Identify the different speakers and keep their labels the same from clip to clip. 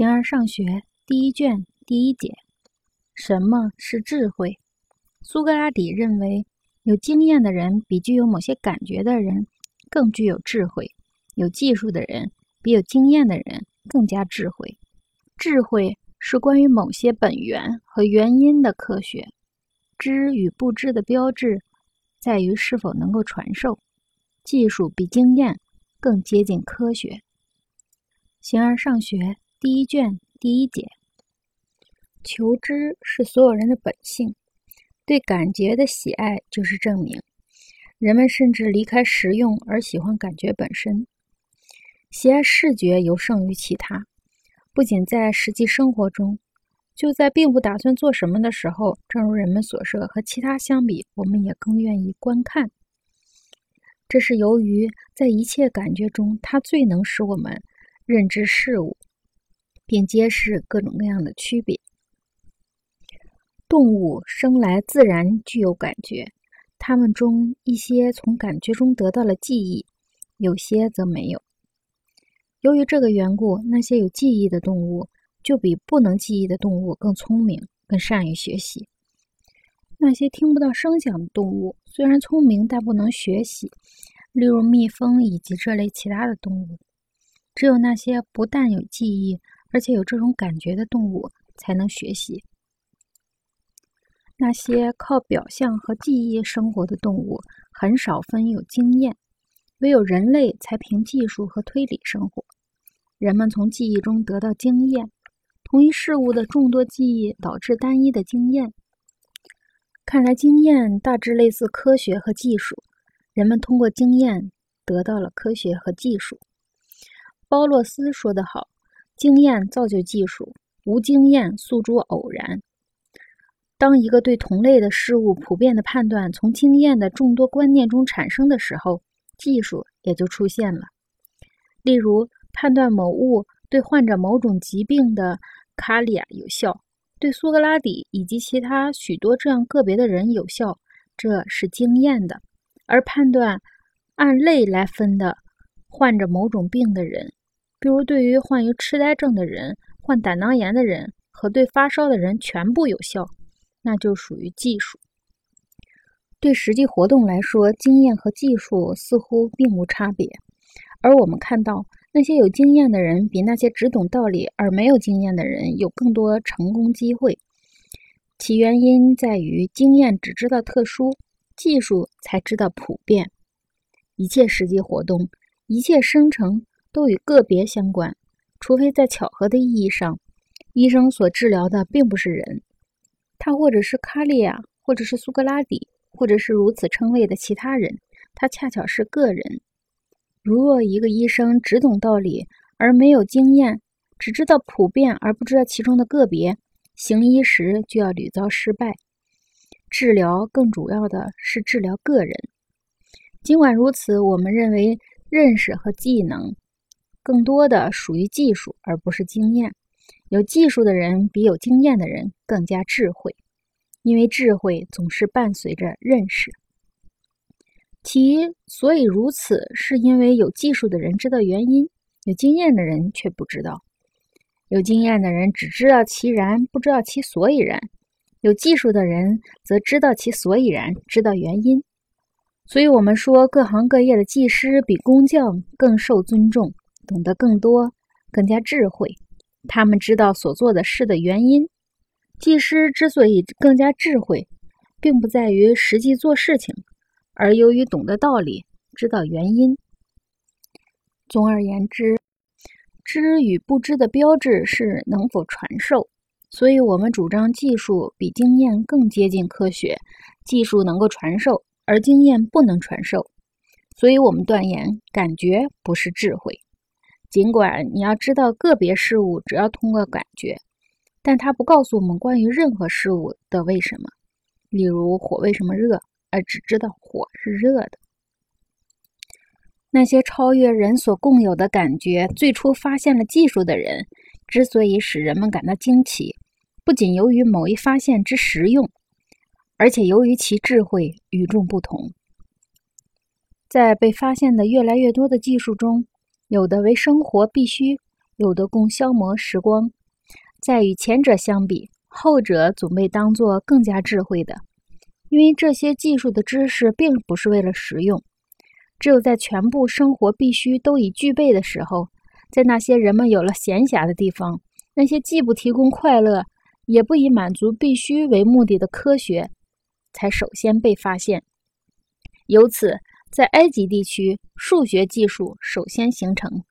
Speaker 1: 形而上学第一卷第一节：什么是智慧？苏格拉底认为，有经验的人比具有某些感觉的人更具有智慧；有技术的人比有经验的人更加智慧。智慧是关于某些本源和原因的科学。知与不知的标志在于是否能够传授。技术比经验更接近科学。形而上学。第一卷第一节，求知是所有人的本性，对感觉的喜爱就是证明。人们甚至离开实用而喜欢感觉本身，喜爱视觉尤胜于其他。不仅在实际生活中，就在并不打算做什么的时候，正如人们所说，和其他相比，我们也更愿意观看。这是由于在一切感觉中，它最能使我们认知事物。并揭示各种各样的区别。动物生来自然具有感觉，它们中一些从感觉中得到了记忆，有些则没有。由于这个缘故，那些有记忆的动物就比不能记忆的动物更聪明，更善于学习。那些听不到声响的动物虽然聪明，但不能学习，例如蜜蜂以及这类其他的动物。只有那些不但有记忆，而且有这种感觉的动物才能学习。那些靠表象和记忆生活的动物很少分有经验，唯有人类才凭技术和推理生活。人们从记忆中得到经验，同一事物的众多记忆导致单一的经验。看来，经验大致类似科学和技术。人们通过经验得到了科学和技术。包洛斯说得好。经验造就技术，无经验诉诸偶然。当一个对同类的事物普遍的判断从经验的众多观念中产生的时候，技术也就出现了。例如，判断某物对患者某种疾病的卡利亚有效，对苏格拉底以及其他许多这样个别的人有效，这是经验的；而判断按类来分的患着某种病的人。比如，对于患有痴呆症的人、患胆囊炎的人和对发烧的人全部有效，那就属于技术。对实际活动来说，经验和技术似乎并无差别。而我们看到，那些有经验的人比那些只懂道理而没有经验的人有更多成功机会。其原因在于，经验只知道特殊，技术才知道普遍。一切实际活动，一切生成。都与个别相关，除非在巧合的意义上，医生所治疗的并不是人，他或者是卡利亚，或者是苏格拉底，或者是如此称谓的其他人，他恰巧是个人。如若一个医生只懂道理而没有经验，只知道普遍而不知道其中的个别，行医时就要屡遭失败。治疗更主要的是治疗个人。尽管如此，我们认为认识和技能。更多的属于技术，而不是经验。有技术的人比有经验的人更加智慧，因为智慧总是伴随着认识。其所以如此，是因为有技术的人知道原因，有经验的人却不知道。有经验的人只知道其然，不知道其所以然；有技术的人则知道其所以然，知道原因。所以，我们说各行各业的技师比工匠更受尊重。懂得更多，更加智慧。他们知道所做的事的原因。技师之所以更加智慧，并不在于实际做事情，而由于懂得道理，知道原因。总而言之，知与不知的标志是能否传授。所以我们主张技术比经验更接近科学，技术能够传授，而经验不能传授。所以我们断言，感觉不是智慧。尽管你要知道个别事物只要通过感觉，但它不告诉我们关于任何事物的为什么。例如火为什么热，而只知道火是热的。那些超越人所共有的感觉，最初发现了技术的人，之所以使人们感到惊奇，不仅由于某一发现之实用，而且由于其智慧与众不同。在被发现的越来越多的技术中，有的为生活必须，有的供消磨时光。在与前者相比，后者总被当作更加智慧的，因为这些技术的知识并不是为了实用。只有在全部生活必须都已具备的时候，在那些人们有了闲暇的地方，那些既不提供快乐，也不以满足必须为目的的科学，才首先被发现。由此，在埃及地区，数学技术首先形成，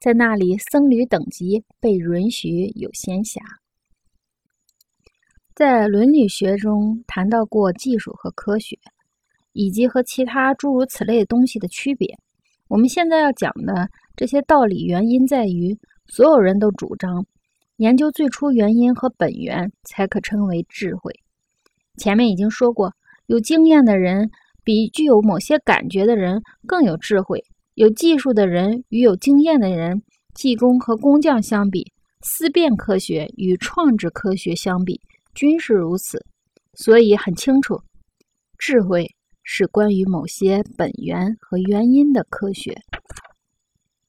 Speaker 1: 在那里僧侣等级被允许有闲暇。在伦理学中谈到过技术和科学。以及和其他诸如此类东西的区别。我们现在要讲的这些道理原因在于，所有人都主张研究最初原因和本源才可称为智慧。前面已经说过，有经验的人比具有某些感觉的人更有智慧；有技术的人与有经验的人，技工和工匠相比，思辨科学与创制科学相比均是如此。所以很清楚，智慧。是关于某些本源和原因的科学。